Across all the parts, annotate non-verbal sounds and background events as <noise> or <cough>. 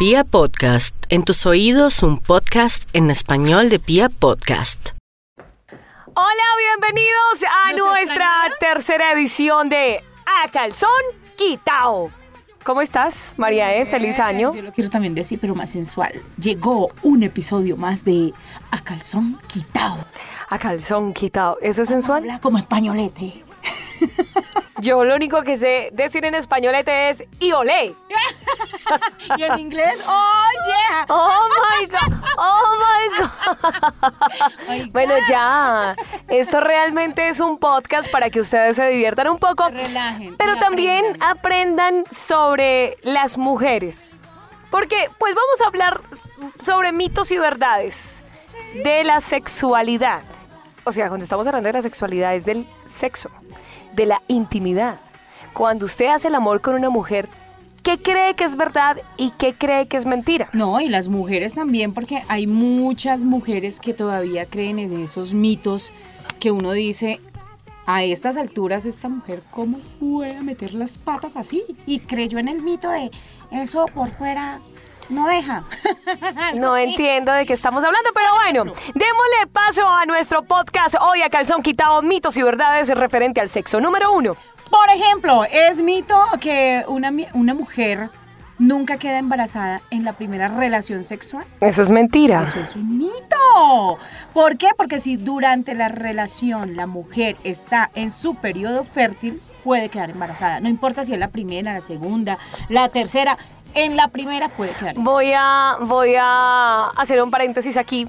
Pia Podcast, en tus oídos un podcast en español de Pia Podcast. Hola, bienvenidos a ¿Nos nuestra extrañaron? tercera edición de A Calzón Quitao. ¿Cómo estás, María E? Feliz año. Yo lo quiero también decir, pero más sensual. Llegó un episodio más de A Calzón Quitado. A Calzón Quitao. ¿Eso es sensual? Habla como españolete. <laughs> Yo lo único que sé decir en españolete es y olé. <laughs> Y en inglés, oh yeah. Oh my God. Oh my God. <laughs> Bueno, ya. Esto realmente es un podcast para que ustedes se diviertan un poco. Se relajen Pero también aprendan. aprendan sobre las mujeres. Porque, pues vamos a hablar sobre mitos y verdades de la sexualidad. O sea, cuando estamos hablando de la sexualidad es del sexo, de la intimidad. Cuando usted hace el amor con una mujer, ¿qué cree que es verdad y qué cree que es mentira? No, y las mujeres también, porque hay muchas mujeres que todavía creen en esos mitos que uno dice, a estas alturas esta mujer, ¿cómo puede meter las patas así? Y creyó en el mito de eso por fuera no deja. <laughs> No entiendo de qué estamos hablando, pero bueno, démosle paso a nuestro podcast hoy a Calzón Quitado, mitos y verdades referente al sexo. Número uno. Por ejemplo, es mito que una, una mujer nunca queda embarazada en la primera relación sexual. Eso es mentira. Eso es un mito. ¿Por qué? Porque si durante la relación la mujer está en su periodo fértil, puede quedar embarazada. No importa si es la primera, la segunda, la tercera. En la primera puede quedar. Voy a, voy a hacer un paréntesis aquí,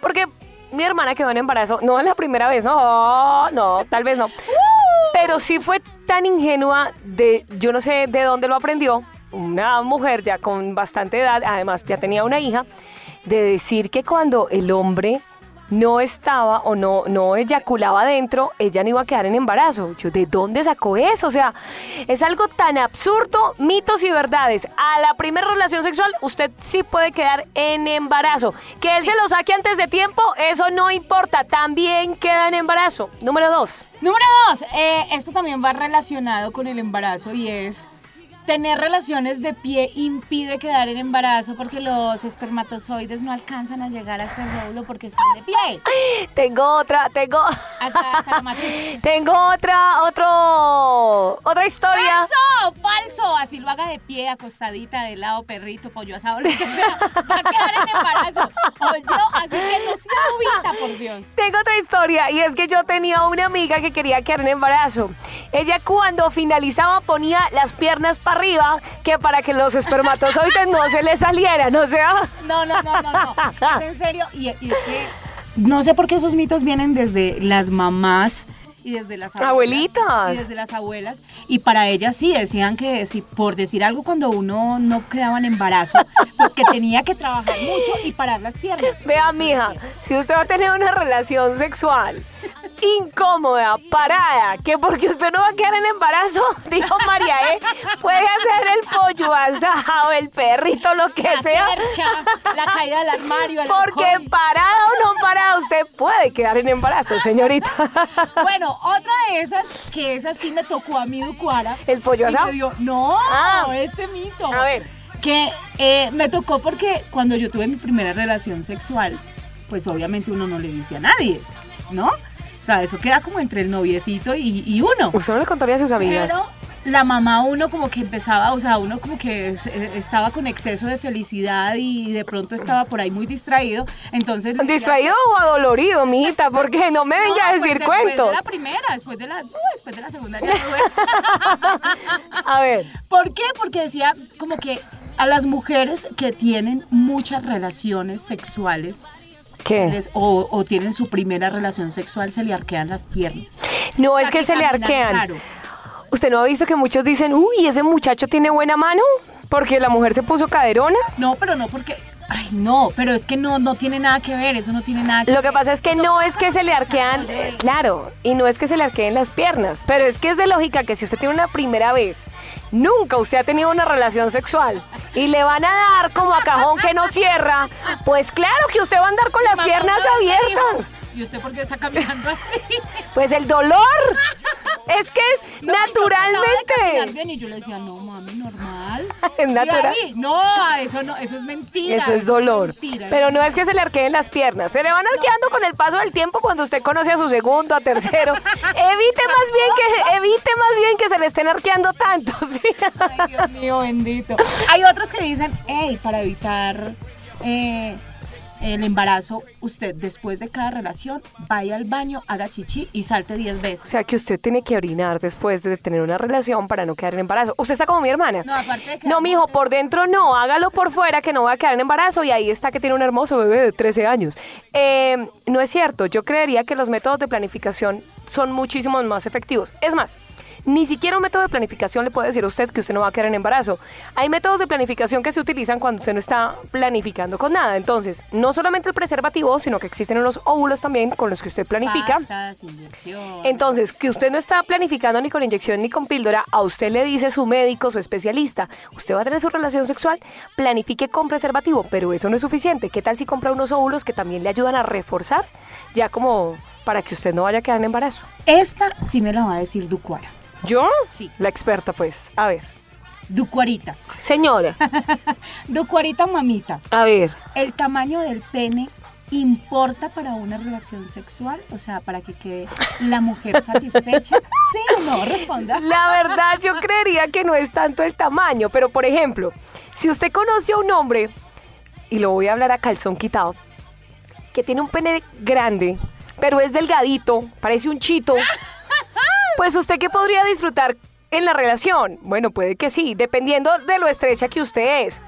porque mi hermana quedó en embarazo, no es la primera vez, no, no, tal vez no. Pero sí fue tan ingenua de, yo no sé de dónde lo aprendió, una mujer ya con bastante edad, además ya tenía una hija, de decir que cuando el hombre no estaba o no, no eyaculaba dentro, ella no iba a quedar en embarazo. Yo, ¿de dónde sacó eso? O sea, es algo tan absurdo, mitos y verdades. A la primera relación sexual, usted sí puede quedar en embarazo. Que él se lo saque antes de tiempo, eso no importa. También queda en embarazo. Número dos. Número dos, eh, esto también va relacionado con el embarazo y es tener relaciones de pie impide quedar en embarazo porque los espermatozoides no alcanzan a llegar hasta el óvulo porque están de pie. <gasps> Tengo otra, tengo. Hasta, hasta la matriz. <laughs> Tengo otra, otro, otra historia. ¡Falso! ¡Falso! Así lo haga de pie, acostadita, de lado, perrito, pollo asado, lo que sea. Va a quedar en embarazo. O yo, así que no sea por Dios. Tengo otra historia y es que yo tenía una amiga que quería quedar en embarazo. Ella cuando finalizaba ponía las piernas para arriba que para que los espermatozoides no se le salieran, o sea, No, no, no, no, no. Es en serio. Y, y es que no sé por qué esos mitos vienen desde las mamás y desde las abuelas, Abuelitas. Y desde las abuelas. Y para ellas sí, decían que si por decir algo cuando uno no quedaba en embarazo, <laughs> pues que tenía que trabajar mucho y parar las piernas. vea mija, si usted va a tener una relación sexual incómoda, parada, que porque usted no va a quedar en embarazo, <laughs> dijo María, ¿eh? puede hacer el pollo asado, el perrito, lo que La sea. percha, la caída del armario. el Porque alcohol. parada o no parada, usted puede quedar en embarazo, señorita. <laughs> Bueno, otra de esas, que esa sí me tocó a mí, Ducuara. ¿El pollo asado? dio- no, Ah. este mito. A ver. Que eh, me tocó porque cuando yo tuve mi primera relación sexual, pues obviamente uno no le dice a nadie, ¿no? Sea, eso queda como entre el noviecito y, y uno. Usted no le contaría a sus amigas. Pero la mamá uno como que empezaba, o sea, uno como que eh, estaba con exceso de felicidad y de pronto estaba por ahí muy distraído. Entonces... decía- ¿Distraído o adolorido, mijita? Porque no me No, venga a decir después cuentos. de la primera, después de la, no, después de la segunda ya. <laughs> A ver, ¿Por qué? Porque decía como que a las mujeres que tienen muchas relaciones sexuales ¿qué? les- o, o tienen su primera relación sexual se le arquean las piernas. No O es que se le arquean. raro. ¿Usted no ha visto que muchos dicen, uy, ese muchacho tiene buena mano? Porque la mujer se puso caderona. No, pero no porque... Ay, no, pero es que no, no tiene nada que ver, eso no tiene nada que Lo que pasa es que no es que se le arquean, claro, y no es que se le arqueen las piernas, pero es que es de lógica que si usted tiene una primera vez, nunca usted ha tenido una relación sexual y le van a dar como a cajón que no cierra, pues claro que usted va a andar con las Mamá, piernas abiertas. ¿Y usted por qué está caminando así? Pues el dolor. Es que es <laughs> No, de caminar naturalmente. bien y yo le decía, no, mami, normal. <laughs> es Y natural. ahí, no, eso no, eso es mentira. Eso es dolor. mentira. Pero no es que se le arqueen las piernas. Se le van arqueando con el paso del tiempo cuando usted conoce a su segundo, a tercero. <laughs> Evite más bien que, evite más bien que se le estén arqueando tanto. <laughs> ¿sí? Ay, Dios mío, bendito. Hay otros que dicen, hey, para evitar eh, el embarazo, usted después de cada relación vaya al baño, haga chichi y salte 10 O veces. sea que usted tiene que orinar después de tener una relación para no quedar en embarazo. Usted está como mi hermana. No, aparte de que- No, mijo, por dentro no, hágalo por fuera que no va a quedar en embarazo y ahí está que tiene un hermoso bebé de 13 años. Eh, no es cierto, yo creería que los métodos de planificación son muchísimos más efectivos. Es más, ni siquiera un método de planificación le puede decir a usted que usted no va a quedar en embarazo. Hay métodos de planificación que se utilizan cuando usted no está planificando con nada. Entonces, no solamente el preservativo, sino que existen unos óvulos también con los que usted planifica. Pastas. Entonces, que usted no está planificando ni con inyección ni con píldora, a usted le dice su médico, su especialista, usted va a tener su relación sexual, planifique con preservativo, pero eso no es suficiente. ¿Qué tal si compra unos óvulos que también le ayudan a reforzar, ya como para que usted no vaya a quedar en embarazo? Esta sí me la va a decir Ducuara. ¿Yo? Sí. La experta, pues. A ver. Ducuarita. Señora, <laughs> Ducuarita mamita. a ver. ¿El tamaño del pene importa para una relación sexual? O sea, para que quede la mujer <laughs> satisfecha. ¿Sí o no? Responda. La verdad, yo creería que no es tanto el tamaño, pero por ejemplo, si usted conoce a un hombre, y lo voy a hablar a calzón quitado, que tiene un pene grande, pero es delgadito, parece un chito, pues usted qué podría disfrutar en la relación? Bueno, puede que sí, dependiendo de lo estrecha que usted es.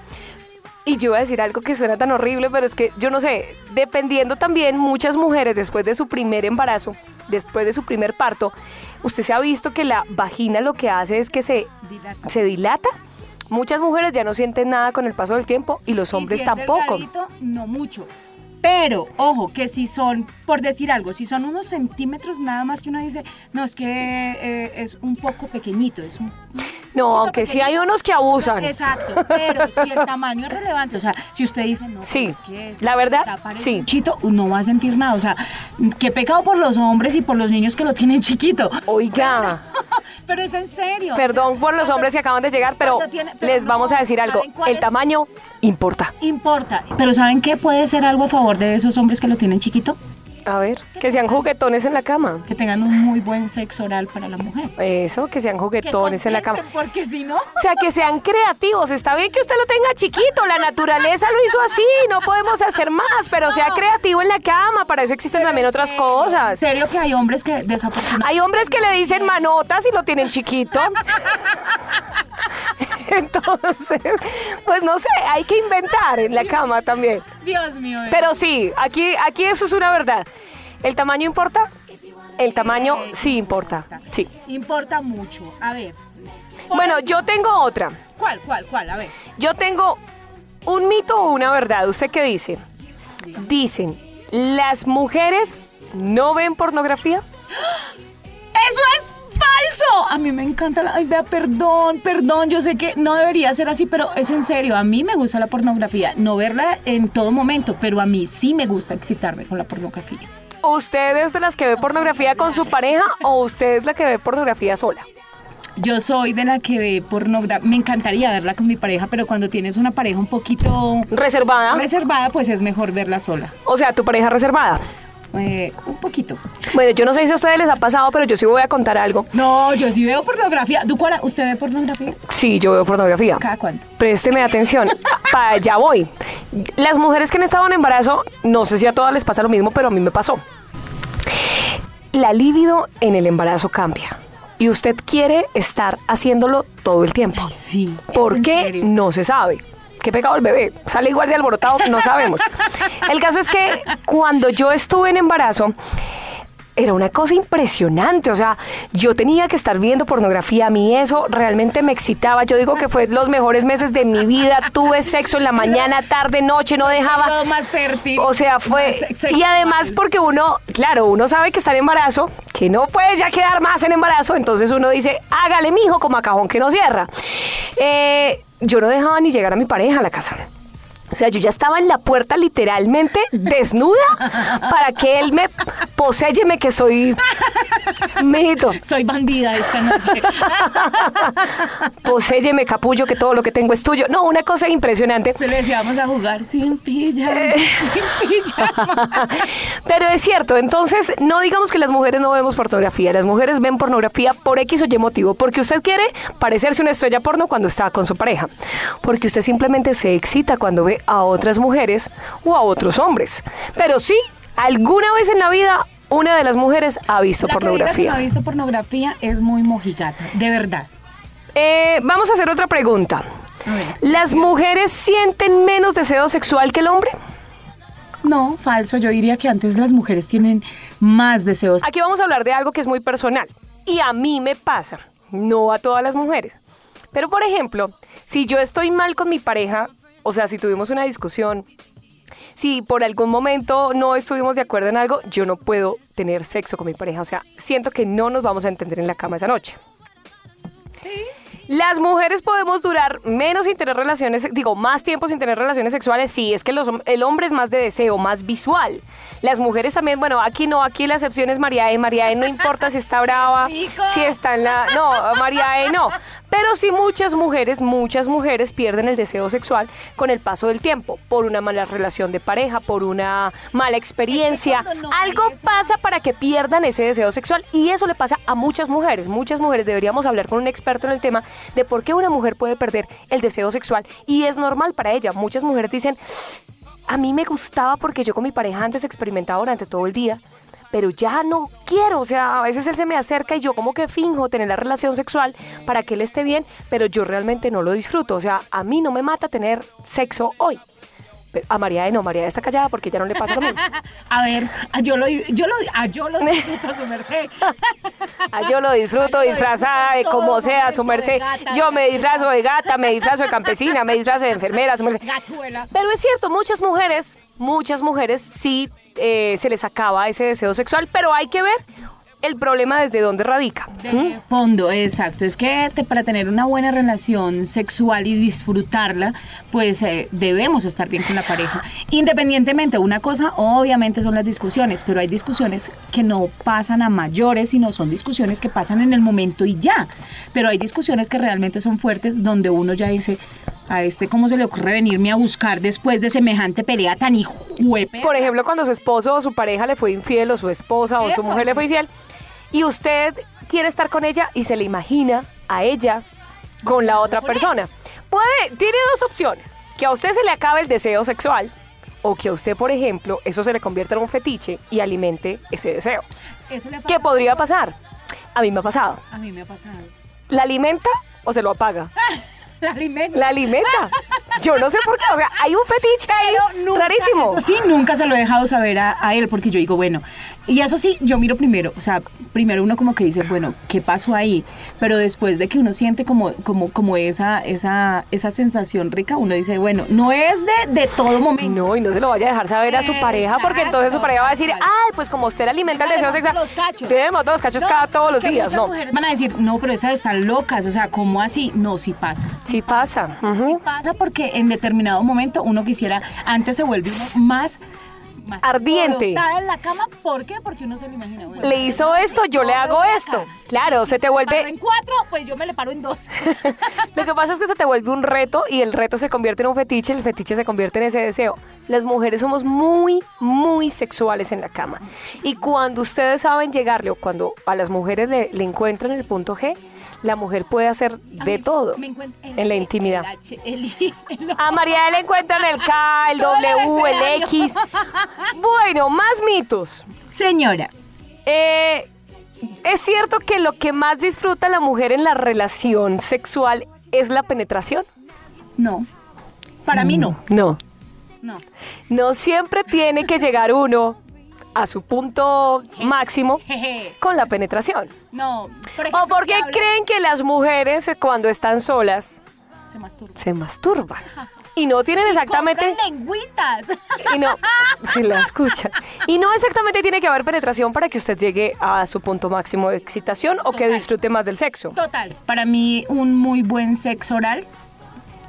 Y yo iba a decir algo que suena tan horrible, pero es que yo no sé, dependiendo también muchas mujeres después de su primer embarazo, después de su primer parto, usted se ha visto que la vagina lo que hace es que se, Dilata. se dilata. Muchas mujeres ya no sienten nada con el paso del tiempo y los Y hombres si es tampoco. no mucho. Pero, ojo, que si son, por decir algo, si son unos centímetros nada más que uno dice, no, es que eh, es un poco pequeñito, es un... No, aunque sí hay unos que abusan. Exacto, pero si el <laughs> tamaño es relevante, o sea, si usted dice, no, Sí, es que es- la verdad, sí. Chito, no va a sentir nada, o sea, qué pecado por los hombres y por los niños que lo tienen chiquito. Oiga, Pero es en serio. perdón por los hombres que acaban de llegar, pero Cuando tiene- pero les no, vamos a decir algo. ¿saben cuál El tamaño importa. Importa. Pero ¿saben qué puede ser algo a favor de esos hombres que lo tienen chiquito? A ver, que sean juguetones en la cama. Que tengan un muy buen sexo oral para la mujer. Eso, que sean Que juguetones en la cama. Porque si no... O sea, que sean creativos. Está bien que usted lo tenga chiquito. La naturaleza lo hizo así. No podemos hacer más. Pero sea creativo en la cama. Para eso existen también otras En cosas. serio que hay hombres que desafortunadamente... Hay hombres que le dicen manotas y lo tienen chiquito. <laughs> <laughs> Entonces, pues no sé, hay que inventar en la cama también. Dios mío. Pero sí, aquí, aquí eso es una verdad. ¿El tamaño importa? El tamaño sí importa. Sí. Importa mucho. A ver. Bueno, yo tengo otra. ¿Cuál, cuál, cuál? A ver. Yo tengo un mito o una verdad. ¿Usted qué dice? Dicen, las mujeres no ven pornografía. ¡Eso es falso! A mí me encanta la... Ay, vea, perdón, perdón. Yo sé que no debería ser así, pero es en serio. A mí me gusta la pornografía. No verla en todo momento, pero a mí sí me gusta excitarme con la pornografía. ¿Usted es de las que ve pornografía con su pareja o usted es la que ve pornografía sola? Yo soy de la que ve pornografía. Me encantaría verla con mi pareja, pero cuando tienes una pareja un poquito ¿Reservada? reservada, pues es mejor verla sola. O sea, tu pareja reservada. Eh, un poquito. Bueno, yo no sé si a ustedes les ha pasado, pero yo sí voy a contar algo. No, yo sí veo pornografía. Ducuara, ¿usted ve pornografía? Sí, yo veo pornografía. ¿Cada cuánto? Présteme atención. <laughs> Para allá voy. Las mujeres que han estado en embarazo, no sé si a todas les pasa lo mismo, pero a mí me pasó. La libido en el embarazo cambia. Y usted quiere estar haciéndolo todo el tiempo. Ay, sí. ¿Por ¿Es en qué? No se sabe. ¿Qué pecado el bebé? Sale igual de alborotado, no sabemos. El caso es que cuando yo estuve en embarazo, era una cosa impresionante, o sea, yo tenía que estar viendo pornografía, a mí eso realmente me excitaba, yo digo que fue los mejores meses de mi vida, tuve sexo en la mañana, tarde, noche, no dejaba... Todo más fértil. O sea, fue... Y además porque uno, claro, uno sabe que está en embarazo, que no puede ya quedar más en embarazo, entonces uno dice, hágale mijo como a cajón que no cierra. Eh, yo no dejaba ni llegar a mi pareja a la casa. O sea, yo ya estaba en la puerta literalmente desnuda para que él me poséyeme que soy... Mijito, Soy bandida esta noche. <laughs> poséyeme capullo que todo lo que tengo es tuyo. No, una cosa impresionante. Se le decía, vamos a jugar sin pijama, sin pijama. <laughs> Pero es cierto, entonces no digamos que las mujeres no vemos pornografía, las mujeres ven pornografía por X o Y motivo, porque usted quiere parecerse una estrella porno cuando está con su pareja, porque usted simplemente se excita cuando ve a otras mujeres o a otros hombres. Pero sí, alguna vez en la vida una de las mujeres ha visto La que diga que no pornografía. ha visto pornografía es muy mojigata, de verdad. Eh, vamos a hacer otra pregunta. A ver. ¿Las mujeres sienten menos deseo sexual que el hombre? No, falso. Yo diría que antes las mujeres tienen más deseos. Aquí vamos a hablar de algo que es muy personal y a mí me pasa, no a todas las mujeres. Pero por ejemplo, si yo estoy mal con mi pareja, o sea, si tuvimos una discusión, si por algún momento no estuvimos de acuerdo en algo, yo no puedo tener sexo con mi pareja, o sea, siento que no nos vamos a entender en la cama esa noche. Las mujeres podemos durar menos sin tener relaciones, digo, más tiempo sin tener relaciones sexuales. Sí, es que los el hombre es más de deseo, más visual. Las mujeres también, bueno, aquí no, aquí la excepción es María E. María E. no importa si está brava, si está en la. No, María E. no. Pero sí muchas mujeres, muchas mujeres pierden el deseo sexual con el paso del tiempo, por una mala relación de pareja, por una mala experiencia. no Algo pasa para que pierdan ese deseo sexual y eso le pasa a muchas mujeres. Muchas mujeres deberíamos hablar con un experto en el tema de por qué una mujer puede perder el deseo sexual y es normal para ella. Muchas mujeres dicen, a mí me gustaba porque yo con mi pareja antes experimentaba durante todo el día, pero ya no quiero, o sea, a veces él se me acerca y yo como que finjo tener la relación sexual para que él esté bien, pero yo realmente no lo disfruto, o sea, a mí no me mata tener sexo hoy. Pero a María no, María está callada porque ya no le pasa lo mismo. <laughs> A ver, a yo lo, yo lo, a yo lo disfruto, su merced. <laughs> Ah, yo lo disfruto disfrazada de disfruto como sea, su merced. gata. Yo me disfrazo de gata, me disfrazo de campesina, me disfrazo de enfermera, su merced. Gatuela. Pero es cierto, muchas mujeres, muchas mujeres sí eh, se les acaba ese deseo sexual, pero hay que ver el problema desde dónde radica. De fondo, exacto. Es que para tener una buena relación sexual y disfrutarla, pues eh, debemos estar bien con la pareja. Independientemente, una cosa obviamente son las discusiones, pero hay discusiones que no pasan a mayores, sino son discusiones que pasan en el momento y ya. Pero hay discusiones que realmente son fuertes donde uno ya dice, a este cómo se le ocurre venirme a buscar después de semejante pelea tan hijuepe. Por ejemplo, cuando su esposo o su pareja le fue infiel o su esposa o su mujer le fue infiel y usted quiere estar con ella y se le imagina a ella con la otra persona. Puede, tiene dos opciones, que a usted se le acabe el deseo sexual o que a usted, por ejemplo, eso se le convierta en un fetiche y alimente ese deseo. Eso le ha ¿Qué podría pasar? A mí me ha pasado. A mí me ha pasado. ¿La alimenta o se lo apaga? <laughs> <laughs> La alimenta. <laughs> Yo no sé por qué. O sea, hay un fetiche ahí nunca, rarísimo. Eso sí, nunca se lo he dejado saber a, a él porque yo digo, bueno, y eso sí, yo miro primero, o sea, primero uno como que dice, bueno, ¿qué pasó ahí? Pero después de que uno siente como, como, como esa, esa, esa sensación rica, uno dice, bueno, no es de, de todo momento. No, y no se lo vaya a dejar saber a su pareja porque entonces su pareja va a decir, ay, pues como usted le alimenta el deseo sexual, los cachos. tiene todos los cachos No, cada todos los días, no. van a decir, no, pero esas están locas, o sea, ¿cómo así? No, sí pasa. Sí pasa. ujú. Pasa porque en determinado momento uno quisiera, antes se vuelve uno más, más Ardiente. en la cama, ¿por qué? Porque uno se lo imagina. bueno, Le hizo esto, yo le hago esto. Claro, se te vuelve... en cuatro, pues yo me le paro en dos. <laughs> Lo que pasa es que se te vuelve un reto y el reto se convierte en un fetiche, el fetiche se convierte en ese deseo. Las mujeres somos muy, muy sexuales en la cama. Y cuando ustedes saben llegarle o cuando a las mujeres le, le encuentran el punto G, la mujer puede hacer de todo en la intimidad. El H, el I, el O. A María le encuentran el K, el W, el. X. Bueno, más mitos. Señora, Eh, es cierto que lo que más disfruta la mujer en la relación sexual es la penetración. no. Para mí no. No. No. No siempre tiene que llegar uno a su punto máximo <laughs> con la penetración. No. Por ¿O ejemplo, por qué se habla- creen que las mujeres eh, cuando están solas Se masturba. se masturban? Y no tienen exactamente... Compran lengüitas. Y no, <laughs> si la escucha. Y no exactamente tiene que haber penetración para que usted llegue a su punto máximo de excitación o que disfrute más del sexo. Total. Para mí, un muy buen sexo oral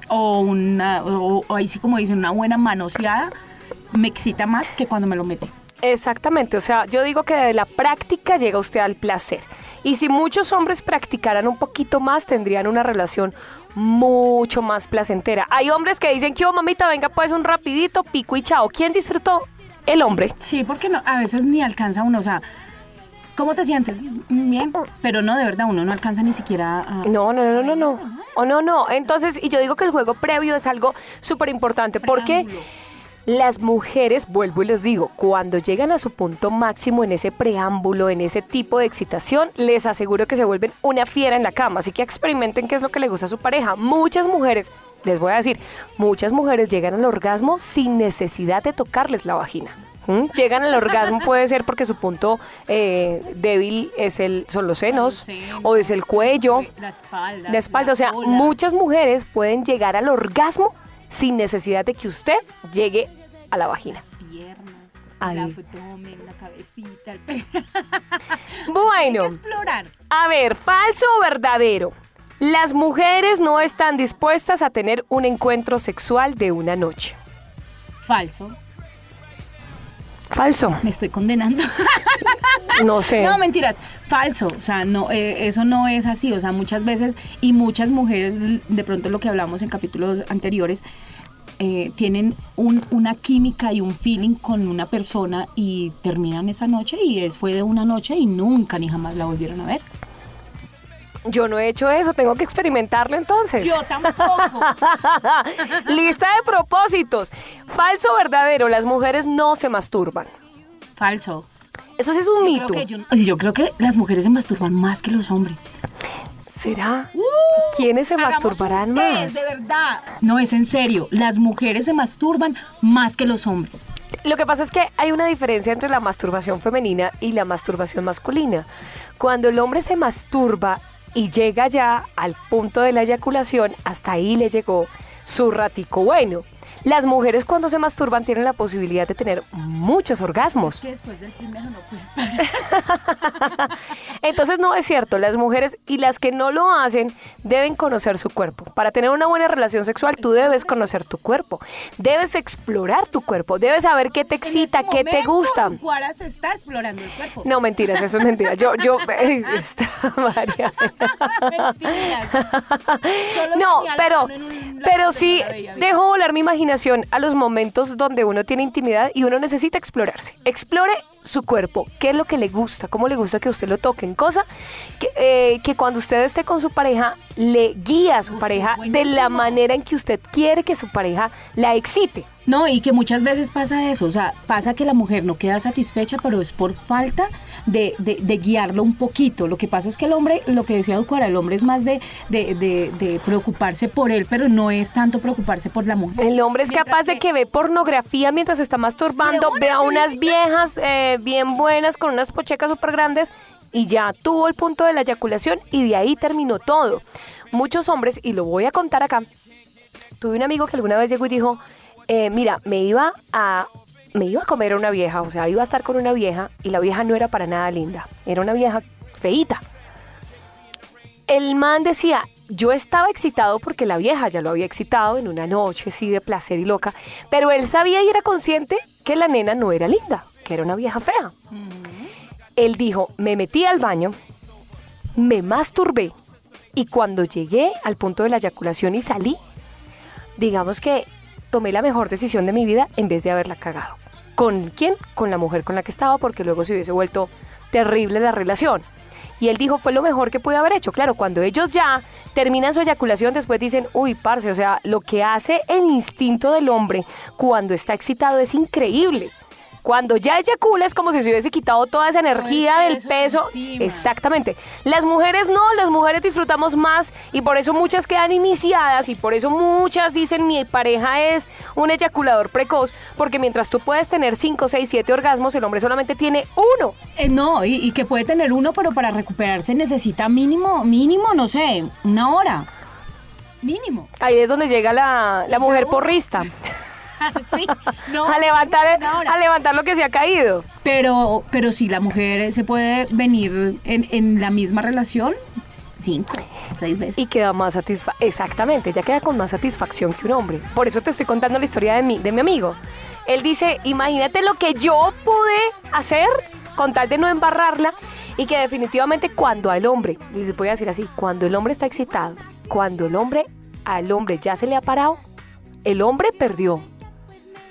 o una, o, o ahí sí como dicen, una buena manoseada me excita más que cuando me lo mete. Exactamente, o sea, yo digo que de la práctica llega usted al placer. Y si muchos hombres practicaran un poquito más, tendrían una relación mucho más placentera. Hay hombres que dicen que, oh, mamita, venga pues un rapidito, pico y chao. ¿Quién disfrutó? El hombre. Sí, porque no, a veces ni alcanza uno, o sea, ¿cómo te sientes? Bien, pero no, de verdad, uno no alcanza ni siquiera a... No, no, no, no, no. O no, no. Entonces, y yo digo que el juego previo es algo súper importante porque. Las mujeres, vuelvo y les digo, cuando llegan a su punto máximo en ese preámbulo, en ese tipo de excitación, les aseguro que se vuelven una fiera en la cama. Así que experimenten qué es lo que le gusta a su pareja. Muchas mujeres, les voy a decir, muchas mujeres llegan al orgasmo sin necesidad de tocarles la vagina. ¿Mm? Llegan al orgasmo <laughs> puede ser porque su punto eh, débil es el, son los senos, senos, o es el cuello, La espalda. la espalda. O sea, cola, muchas mujeres pueden llegar al orgasmo sin necesidad de que usted llegue a la vagina. Ay. el abdomen, la cabecita, el <laughs> Bueno, explorar. a ver, falso o verdadero. Las mujeres no están dispuestas a tener un encuentro sexual de una noche. Falso. Falso. Me estoy condenando. <laughs> No sé. No, mentiras. Falso. O sea, no, eh, eso no es así. O sea, muchas veces y muchas mujeres, de pronto lo que hablamos en capítulos anteriores, eh, tienen un- una química y un feeling con una persona y terminan esa noche y es, fue de una noche y nunca ni jamás la volvieron a ver. Yo no he hecho eso, tengo que experimentarlo entonces. tampoco. <laughs> Lista de propósitos. Falso o verdadero, las mujeres no se masturban. Falso. Eso sí es un Yo mito. creo, que yo, yo creo que las mujeres se masturban más que los hombres. ¿Será? ¿Quiénes se Uh, masturbarán más? de verdad. No, es en serio. Las mujeres se masturban más que los hombres. Lo que pasa es que hay una diferencia entre la masturbación femenina y la masturbación masculina. Cuando el hombre se masturba y llega ya al punto de la eyaculación, hasta ahí le llegó su ratico bueno. Las mujeres cuando se masturban tienen la posibilidad de tener muchos orgasmos. Que después del primero no puedes parar. <laughs> Entonces no es cierto, las mujeres y las que no lo hacen deben conocer su cuerpo. Para tener una buena relación sexual tú debes conocer tu cuerpo, debes explorar tu cuerpo, debes saber qué te excita, En este qué te gusta. Juara se está explorando el cuerpo. No, mentiras, eso es mentira. Yo, yo, <laughs> está <laughs> María. Mentiras. Solo No, pero, pero sí, dejo volar mi imaginación a los momentos donde uno tiene intimidad y uno necesita explorarse. Explore su cuerpo, qué es lo que le gusta, cómo le gusta que usted lo toquen, cosa que, eh, que cuando usted esté con su pareja le guía a su pareja de la manera en que usted quiere que su pareja la excite. No, y que muchas veces pasa eso, o sea, pasa que la mujer no queda satisfecha, pero es por falta de, de- de guiarlo un poquito. Lo que pasa es que el hombre, lo que decía Ducuara, el hombre es más de, de- preocuparse por él, pero no es tanto preocuparse por la mujer. El hombre es Mientras capaz de que ve pornografía mientras está masturbando, ve a unas viejas eh, bien buenas con unas pochecas súper grandes y ya tuvo el punto de la eyaculación y de ahí terminó todo. Muchos hombres, y lo voy a contar acá, tuve un amigo que alguna vez llegó y dijo, eh, mira, me iba a... Me iba a comer a una vieja, o sea, iba a estar con una vieja y la vieja no era para nada linda, era una vieja feíta. El man decía, yo estaba excitado porque la vieja ya lo había excitado en una noche así de placer y loca, pero él sabía y era consciente que la nena no era linda, que era una vieja fea. Él dijo, me metí al baño, me masturbé y cuando llegué al punto de la eyaculación y salí, digamos que tomé la mejor decisión de mi vida en vez de haberla cagado. ¿Con quién? Con la mujer con la que estaba, porque luego se hubiese vuelto terrible la relación. Y él dijo, fue lo mejor que pude haber hecho. Claro, cuando ellos ya terminan su eyaculación, después dicen, uy, parce, o sea, lo que hace el instinto del hombre cuando está excitado es increíble. Cuando ya eyacula es como si se hubiese quitado toda esa energía del peso encima. Exactamente. Las mujeres no, las mujeres disfrutamos más y por eso muchas quedan iniciadas y por eso muchas dicen mi pareja es un eyaculador precoz, porque mientras tú puedes tener 5, 6, 7 orgasmos, el hombre solamente tiene uno. Eh, no, y, y que puede tener uno, pero para recuperarse necesita mínimo, mínimo, no sé, una hora. Mínimo. Ahí es donde llega la, la mujer porrista. <laughs> <laughs> Sí, no, a levantar, a levantar lo que se ha caído. Pero, pero sí, la mujer se puede venir en, en la misma relación cinco, seis veces. Y queda más satisfacción. Exactamente, ella queda con más satisfacción que un hombre. Por eso te estoy contando la historia de mi, de mi amigo. Él dice, imagínate lo que yo pude hacer con tal de no embarrarla y que definitivamente cuando al hombre, les voy a decir así, cuando el hombre está excitado, cuando el hombre al hombre ya se le ha parado, el hombre perdió.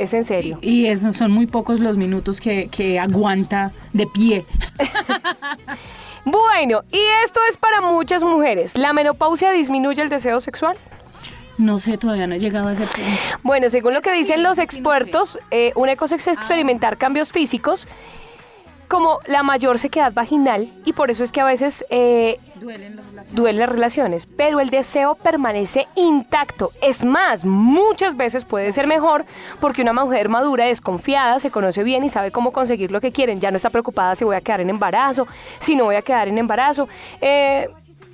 Es en serio. Y son muy pocos los minutos que, que aguanta de pie. <laughs> Bueno, y esto es para muchas mujeres. ¿La menopausia disminuye el deseo sexual? No sé, todavía no he llegado a ese punto. Bueno, según lo que dicen los expertos, eh, una cosa es experimentar cambios físicos como la mayor sequedad vaginal y por eso es que a veces eh, Duelen las relaciones. duelen las relaciones, pero el deseo permanece intacto. Es más, muchas veces puede ser mejor porque una mujer madura, desconfiada, se conoce bien y sabe cómo conseguir lo que quieren. Ya no está preocupada si voy a quedar en embarazo, si no voy a quedar en embarazo. Eh,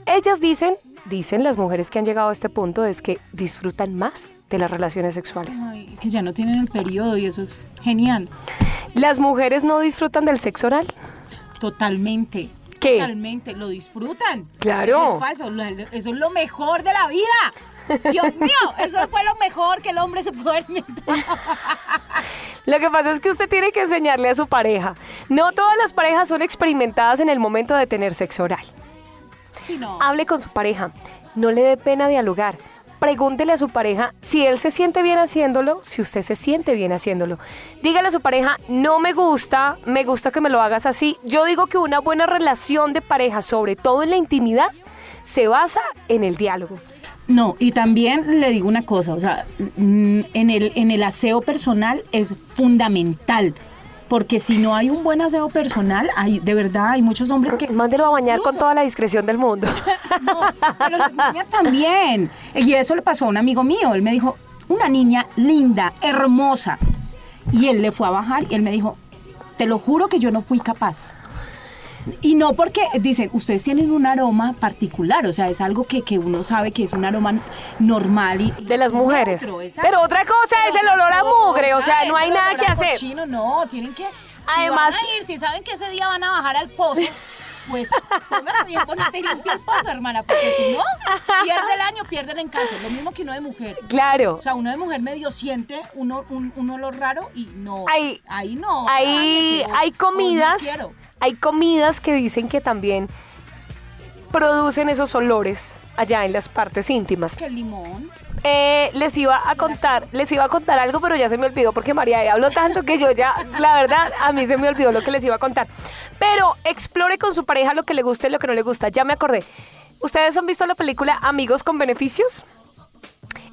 ellas dicen, dicen las mujeres que han llegado a este punto, es que disfrutan más de las relaciones sexuales. Ay, que ya no tienen el periodo y eso es genial. Las mujeres no disfrutan del sexo oral. Totalmente. ¿Qué? Totalmente. Lo disfrutan. Claro. Eso es falso. Eso es lo mejor de la vida. Dios <laughs> mío, eso fue lo mejor que el hombre se pudo inventar. Lo que pasa es que usted tiene que enseñarle a su pareja. No todas las parejas son experimentadas en el momento de tener sexo oral. Sí, no. Hable con su pareja. No le dé pena dialogar. Pregúntele a su pareja si él se siente bien haciéndolo, si usted se siente bien haciéndolo. Dígale a su pareja, no me gusta, me gusta que me lo hagas así. Yo digo que una buena relación de pareja, sobre todo en la intimidad, se basa en el diálogo. No, y también le digo una cosa, o sea, mm, en el, en el aseo personal es fundamental, porque si no hay un buen aseo personal, hay, de verdad hay muchos hombres que... Mándelo a bañar con toda la discreción del mundo. <laughs> No, pero las niñas también. Y eso le pasó a un amigo mío, él me dijo, una niña linda, hermosa, y él le fue a bajar y él me dijo, te lo juro que yo no fui capaz. Y no porque, dicen, ustedes tienen un aroma particular, o sea, es algo que, que uno sabe que es un aroma normal y... De las mujeres. Pero otra cosa es el olor a mugre, o sea, no hay nada que hacer. cochino, no, tienen que... Además- Si van a ir, si saben que ese día van a bajar al pozo, pues póngase bien bonita y limpia el pozo, hermana, porque si no, pierde el año, pierde el encanto. Lo mismo que uno de mujer. Claro. O sea, uno de mujer medio siente uno, un, un olor raro y no. Hay- ahí no. Hay, o- hay o no comidas, quiero. Hay comidas que dicen que también producen esos olores allá en las partes íntimas. El limón. Eh, les iba a contar, les iba a contar algo, pero ya se me olvidó porque María habló tanto que yo ya, la verdad, a mí se me olvidó lo que les iba a contar. Pero explore con su pareja lo que le gusta y lo que no le gusta. Ya me acordé. ¿Ustedes han visto la película Amigos con Beneficios?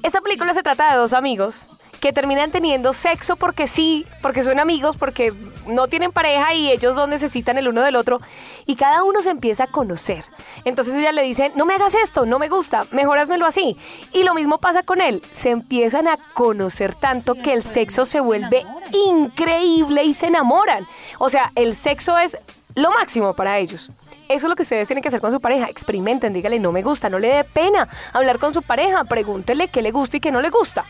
Esta película se trata de dos amigos que terminan teniendo sexo porque sí, porque son amigos, porque no tienen pareja y ellos dos necesitan el uno del otro y cada uno se empieza a conocer. Entonces ella le dice, no me hagas esto, no me gusta, mejor házmelo así. Y lo mismo pasa con él, se empiezan a conocer tanto que el sexo se vuelve increíble y se enamoran. O sea, el sexo es lo máximo para ellos. Eso es lo que ustedes tienen que hacer con su pareja. Experimenten, dígale, no me gusta, no le dé pena hablar con su pareja, pregúntele qué le gusta y qué no le gusta.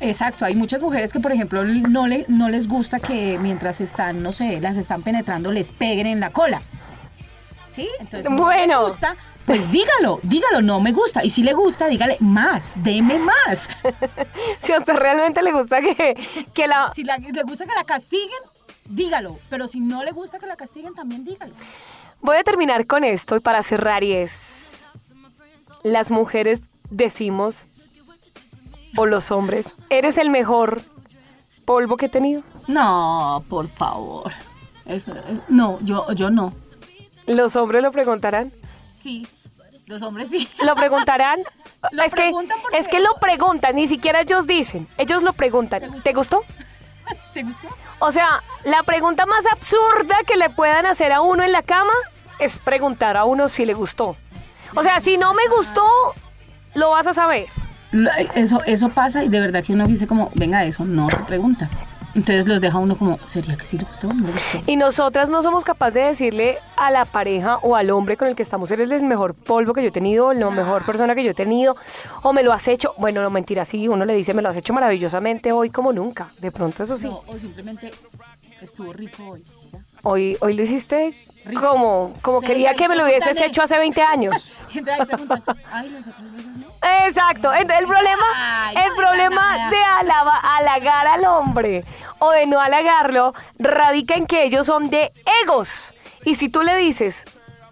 Exacto, hay muchas mujeres que, por ejemplo, no, le, no les gusta que mientras están, no sé, las están penetrando, les peguen en la cola. ¿Sí? Entonces, Bueno. no le gusta, pues dígalo, dígalo, no me gusta. Y si le gusta, dígale más, deme más. <laughs> Si a usted realmente le gusta que, que la... Si la- le gusta que la castiguen, dígalo. Pero si no le gusta que la castiguen, también dígalo. Voy a terminar con esto y para cerrar y es... Las mujeres decimos, o los hombres, eres el mejor polvo que he tenido. No, por favor. Eso, no, yo, yo no. Los hombres lo preguntarán. Sí, los hombres sí. Lo preguntarán. <laughs> Lo es que, porque- es que lo preguntan, ni siquiera ellos dicen. Ellos lo preguntan. ¿Te gustó? <laughs> ¿Te gustó? O sea, la pregunta más absurda que le puedan hacer a uno en la cama es preguntar a uno si le gustó. O sea, si no me gustó, lo vas a saber. Eso, eso pasa y de verdad que uno dice como, venga, eso no se pregunta. Entonces los deja uno como, ¿sería que sí le gustó? ¿No le gustó? Y nosotras no somos capaces de decirle a la pareja o al hombre con el que estamos, eres el mejor polvo que yo he tenido, la mejor persona que yo he tenido, o me lo has hecho. Bueno, no mentira, sí, uno le dice, me lo has hecho maravillosamente hoy como nunca. De pronto, eso sí. No, o simplemente estuvo rico hoy. ¿ya? Hoy, hoy lo hiciste Rico. como, como Entonces, quería que me lo hubieses hecho hace 20 años. <laughs> Ay, los otros besos no. Exacto. El, el problema, Ay, el no, problema de alaba- halagar al hombre o de no halagarlo radica en que ellos son de egos. Y si tú le dices,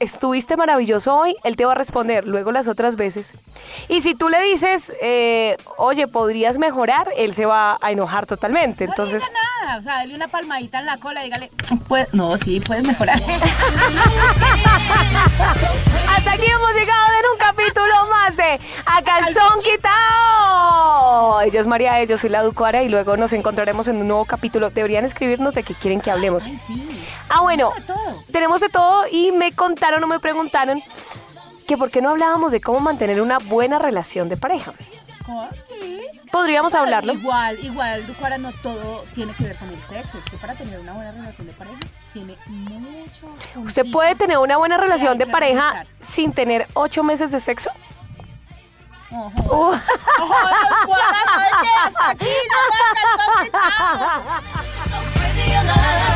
estuviste maravilloso hoy, él te va a responder luego las otras veces. Y si tú le dices, eh, oye, podrías mejorar, él se va a enojar totalmente. Entonces, No diga nada, o sea, dale una palmadita en la cola dígale, "Puede- no, sí, puedes mejorar. <laughs> <laughs> hasta aquí hemos llegado en un capítulo más de A Calzón Quitado. Ella es María, yo soy la Ducuara y luego nos encontraremos en un nuevo capítulo. Deberían escribirnos de qué quieren que hablemos. Ay, sí, Ah, bueno, tenemos de todo y me contaron o me preguntaron que por qué no hablábamos de cómo mantener una buena relación de pareja. ¿Cómo? Podríamos hablarlo. Igual, igual, Ducuara, no todo tiene que ver con el sexo. Es que para tener una buena relación de pareja tiene mucho. Usted puede tener una buena relación de pareja sin tener ocho meses de sexo. Ojo. Ojo, Ducuara, ¿sabe qué? Hasta aquí, <laughs>